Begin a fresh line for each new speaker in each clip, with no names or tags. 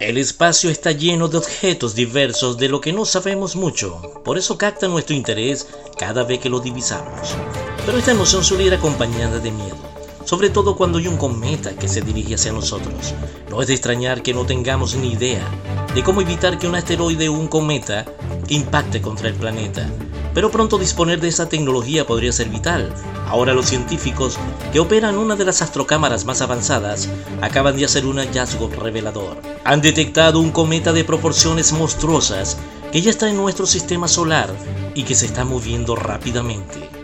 El espacio está lleno de objetos diversos de lo que no sabemos mucho, por eso capta nuestro interés cada vez que lo divisamos. Pero esta emoción suele ir acompañada de miedo, sobre todo cuando hay un cometa que se dirige hacia nosotros. No es de extrañar que no tengamos ni idea de cómo evitar que un asteroide o un cometa impacte contra el planeta, pero pronto disponer de esa tecnología podría ser vital. Ahora los científicos que operan una de las astrocámaras más avanzadas acaban de hacer un hallazgo revelador. Han detectado un cometa de proporciones monstruosas que ya está en nuestro sistema solar y que se está moviendo rápidamente.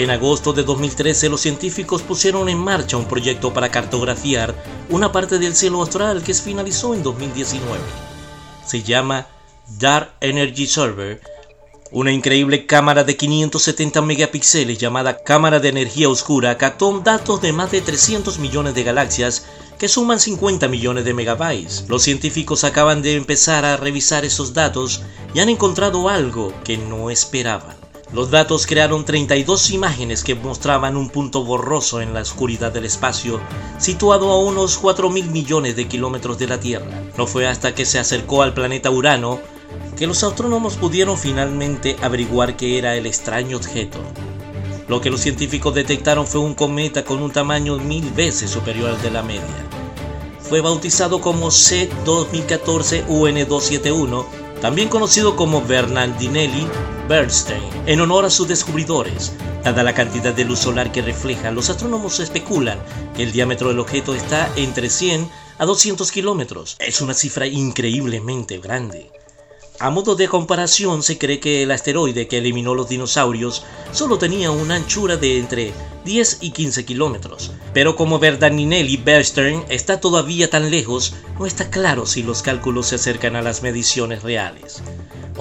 En agosto de 2013 los científicos pusieron en marcha un proyecto para cartografiar una parte del cielo astral que se finalizó en 2019. Se llama Dark Energy Server, una increíble cámara de 570 megapíxeles llamada cámara de energía oscura captó datos de más de 300 millones de galaxias que suman 50 millones de megabytes. Los científicos acaban de empezar a revisar esos datos y han encontrado algo que no esperaban. Los datos crearon 32 imágenes que mostraban un punto borroso en la oscuridad del espacio, situado a unos 4 mil millones de kilómetros de la Tierra. No fue hasta que se acercó al planeta Urano que los astrónomos pudieron finalmente averiguar qué era el extraño objeto. Lo que los científicos detectaron fue un cometa con un tamaño mil veces superior al de la media. Fue bautizado como C2014 UN271, también conocido como Bernardinelli Bernstein, en honor a sus descubridores. Dada la cantidad de luz solar que refleja, los astrónomos especulan que el diámetro del objeto está entre 100 a 200 kilómetros. Es una cifra increíblemente grande. A modo de comparación, se cree que el asteroide que eliminó los dinosaurios solo tenía una anchura de entre 10 y 15 kilómetros. Pero como Verdaninelli Bernstein está todavía tan lejos, no está claro si los cálculos se acercan a las mediciones reales.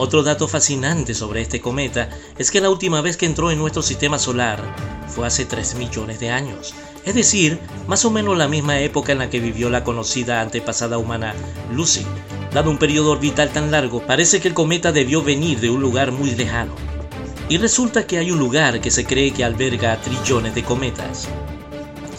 Otro dato fascinante sobre este cometa es que la última vez que entró en nuestro sistema solar fue hace 3 millones de años, es decir, más o menos la misma época en la que vivió la conocida antepasada humana Lucy, Dado un periodo orbital tan largo, parece que el cometa debió venir de un lugar muy lejano. Y resulta que hay un lugar que se cree que alberga trillones de cometas.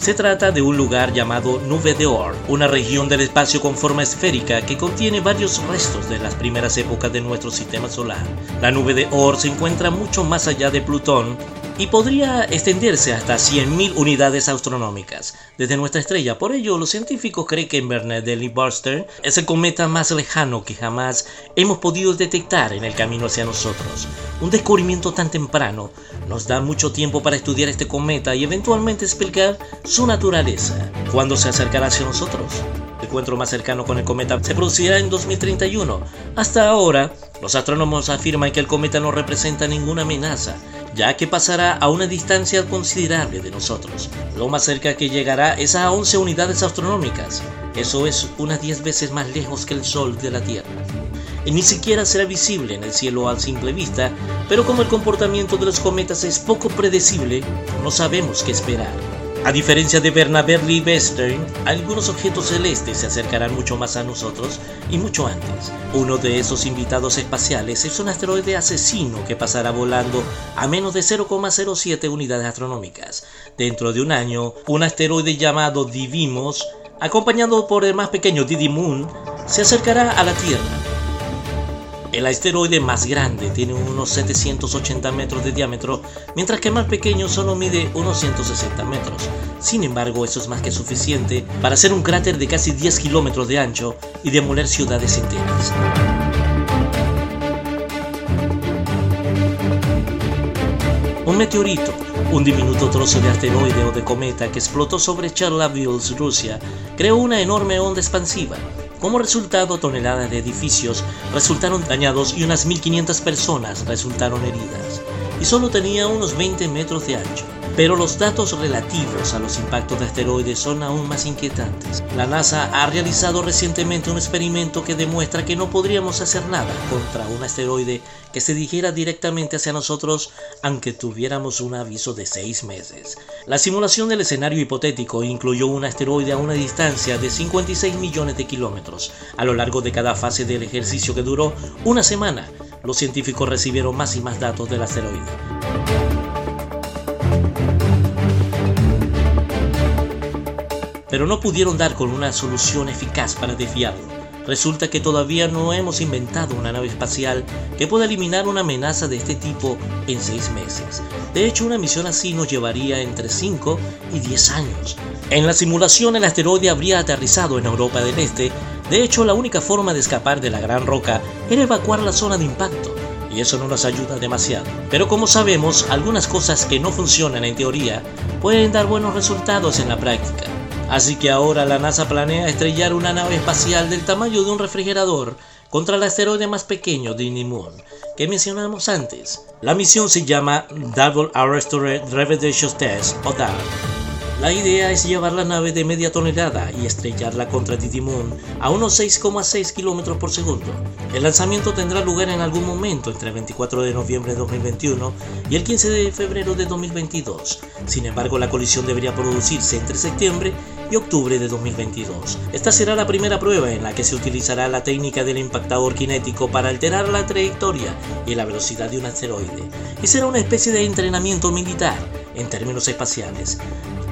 Se trata de un lugar llamado Nube de Oort, una región del espacio con forma esférica que contiene varios restos de las primeras épocas de nuestro sistema solar. La nube de Oort se encuentra mucho más allá de Plutón y podría extenderse hasta 100.000 unidades astronómicas desde nuestra estrella. Por ello, los científicos creen que Bernard-Lee Barster es el cometa más lejano que jamás hemos podido detectar en el camino hacia nosotros. Un descubrimiento tan temprano nos da mucho tiempo para estudiar este cometa y eventualmente explicar su naturaleza. ¿Cuándo se acercará hacia nosotros? El encuentro más cercano con el cometa se producirá en 2031. Hasta ahora, los astrónomos afirman que el cometa no representa ninguna amenaza ya que pasará a una distancia considerable de nosotros. Lo más cerca que llegará es a 11 unidades astronómicas, eso es unas 10 veces más lejos que el Sol de la Tierra. Y ni siquiera será visible en el cielo a simple vista, pero como el comportamiento de los cometas es poco predecible, no sabemos qué esperar. A diferencia de Bernabé Lee Western, algunos objetos celestes se acercarán mucho más a nosotros y mucho antes. Uno de esos invitados espaciales es un asteroide asesino que pasará volando a menos de 0,07 unidades astronómicas. Dentro de un año, un asteroide llamado Divimos, acompañado por el más pequeño Didi Moon, se acercará a la Tierra el asteroide más grande tiene unos 780 metros de diámetro, mientras que el más pequeño solo mide unos 160 metros. Sin embargo, eso es más que suficiente para hacer un cráter de casi 10 kilómetros de ancho y demoler ciudades enteras. Un meteorito, un diminuto trozo de asteroide o de cometa que explotó sobre Chernobyl, Rusia, creó una enorme onda expansiva como resultado, toneladas de edificios resultaron dañados y unas 1.500 personas resultaron heridas. Y solo tenía unos 20 metros de ancho. Pero los datos relativos a los impactos de asteroides son aún más inquietantes. La NASA ha realizado recientemente un experimento que demuestra que no podríamos hacer nada contra un asteroide que se dirigiera directamente hacia nosotros aunque tuviéramos un aviso de seis meses. La simulación del escenario hipotético incluyó un asteroide a una distancia de 56 millones de kilómetros a lo largo de cada fase del ejercicio que duró una semana los científicos recibieron más y más datos del asteroide. Pero no pudieron dar con una solución eficaz para desviarlo. Resulta que todavía no hemos inventado una nave espacial que pueda eliminar una amenaza de este tipo en seis meses. De hecho, una misión así nos llevaría entre 5 y 10 años. En la simulación el asteroide habría aterrizado en Europa del Este. De hecho, la única forma de escapar de la gran roca era evacuar la zona de impacto. Y eso no nos ayuda demasiado. Pero como sabemos, algunas cosas que no funcionan en teoría pueden dar buenos resultados en la práctica. Así que ahora la NASA planea estrellar una nave espacial del tamaño de un refrigerador contra el asteroide más pequeño de Moon que mencionamos antes. La misión se llama Double Arrested Revelation Test o DART la idea es llevar la nave de media tonelada y estrellarla contra Moon a unos 6,6 km por segundo. El lanzamiento tendrá lugar en algún momento entre el 24 de noviembre de 2021 y el 15 de febrero de 2022. Sin embargo, la colisión debería producirse entre septiembre y octubre de 2022. Esta será la primera prueba en la que se utilizará la técnica del impactador cinético para alterar la trayectoria y la velocidad de un asteroide, y será una especie de entrenamiento militar en términos espaciales.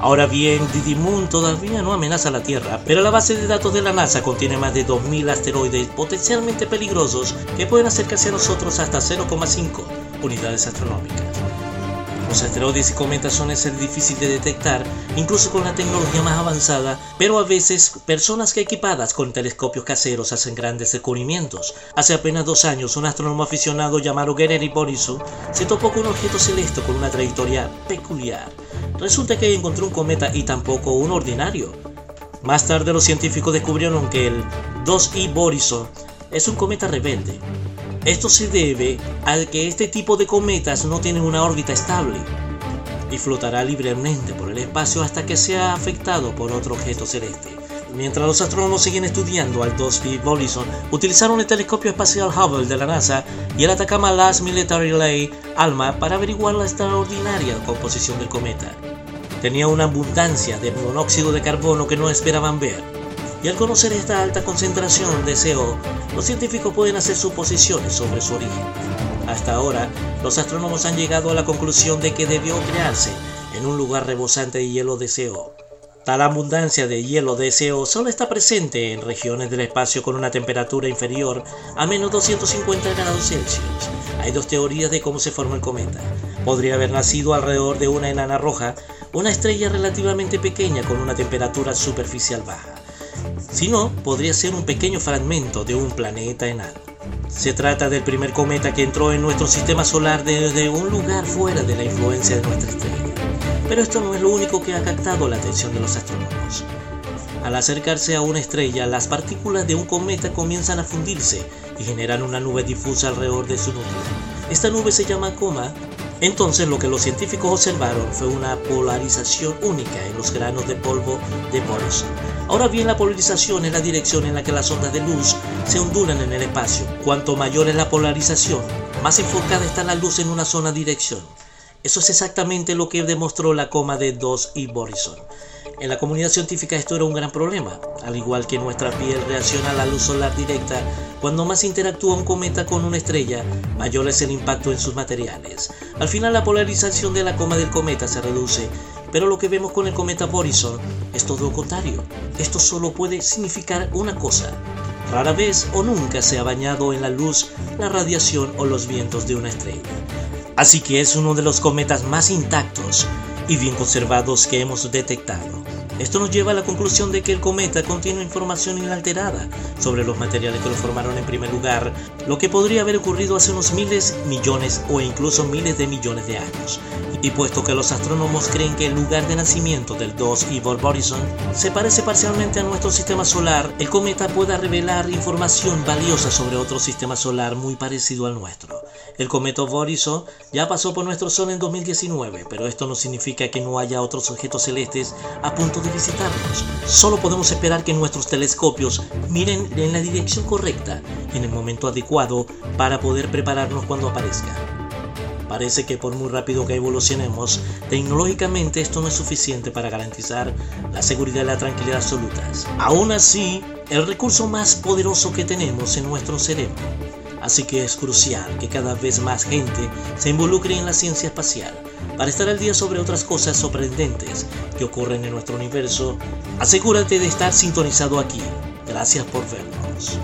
Ahora bien, Moon todavía no amenaza la Tierra, pero la base de datos de la NASA contiene más de 2.000 asteroides potencialmente peligrosos que pueden acercarse a nosotros hasta 0,5 unidades astronómicas. Los asteroides y cometas son ser difícil de detectar, incluso con la tecnología más avanzada, pero a veces personas que equipadas con telescopios caseros hacen grandes descubrimientos. Hace apenas dos años, un astrónomo aficionado llamado Gennady Borisov se topó con un objeto celeste con una trayectoria peculiar. Resulta que encontró un cometa y tampoco un ordinario. Más tarde los científicos descubrieron que el 2I Borisov es un cometa rebelde, esto se debe a que este tipo de cometas no tienen una órbita estable y flotará libremente por el espacio hasta que sea afectado por otro objeto celeste. Mientras los astrónomos siguen estudiando al 2B Volison, utilizaron el telescopio espacial Hubble de la NASA y el Atacama Last Military Lay ALMA para averiguar la extraordinaria composición del cometa. Tenía una abundancia de monóxido de carbono que no esperaban ver y al conocer esta alta concentración de CO, los científicos pueden hacer suposiciones sobre su origen. Hasta ahora, los astrónomos han llegado a la conclusión de que debió crearse en un lugar rebosante de hielo de CO. Tal abundancia de hielo de CO solo está presente en regiones del espacio con una temperatura inferior a menos 250 grados Celsius. Hay dos teorías de cómo se formó el cometa. Podría haber nacido alrededor de una enana roja, una estrella relativamente pequeña con una temperatura superficial baja. Si no, podría ser un pequeño fragmento de un planeta enano. Se trata del primer cometa que entró en nuestro sistema solar desde un lugar fuera de la influencia de nuestra estrella. Pero esto no es lo único que ha captado la atención de los astrónomos. Al acercarse a una estrella, las partículas de un cometa comienzan a fundirse y generan una nube difusa alrededor de su núcleo. Esta nube se llama coma entonces lo que los científicos observaron fue una polarización única en los granos de polvo de Boris. Ahora bien, la polarización es la dirección en la que las ondas de luz se ondulan en el espacio. Cuanto mayor es la polarización, más enfocada está la luz en una sola dirección. Eso es exactamente lo que demostró la coma de 2 y Borison. En la comunidad científica esto era un gran problema, al igual que nuestra piel reacciona a la luz solar directa, cuando más interactúa un cometa con una estrella, mayor es el impacto en sus materiales. Al final la polarización de la coma del cometa se reduce, pero lo que vemos con el cometa Borison es todo lo contrario. Esto solo puede significar una cosa. Rara vez o nunca se ha bañado en la luz, la radiación o los vientos de una estrella. Así que es uno de los cometas más intactos y bien conservados que hemos detectado. Esto nos lleva a la conclusión de que el cometa contiene información inalterada sobre los materiales que lo formaron en primer lugar, lo que podría haber ocurrido hace unos miles, millones o incluso miles de millones de años. Y puesto que los astrónomos creen que el lugar de nacimiento del 2 Evil Borisson se parece parcialmente a nuestro sistema solar, el cometa pueda revelar información valiosa sobre otro sistema solar muy parecido al nuestro. El cometa Borisov ya pasó por nuestro Sol en 2019, pero esto no significa que no haya otros objetos celestes a punto de visitarnos. Solo podemos esperar que nuestros telescopios miren en la dirección correcta en el momento adecuado para poder prepararnos cuando aparezca. Parece que por muy rápido que evolucionemos, tecnológicamente esto no es suficiente para garantizar la seguridad y la tranquilidad absolutas. Aún así, el recurso más poderoso que tenemos en nuestro cerebro Así que es crucial que cada vez más gente se involucre en la ciencia espacial. Para estar al día sobre otras cosas sorprendentes que ocurren en nuestro universo, asegúrate de estar sintonizado aquí. Gracias por vernos.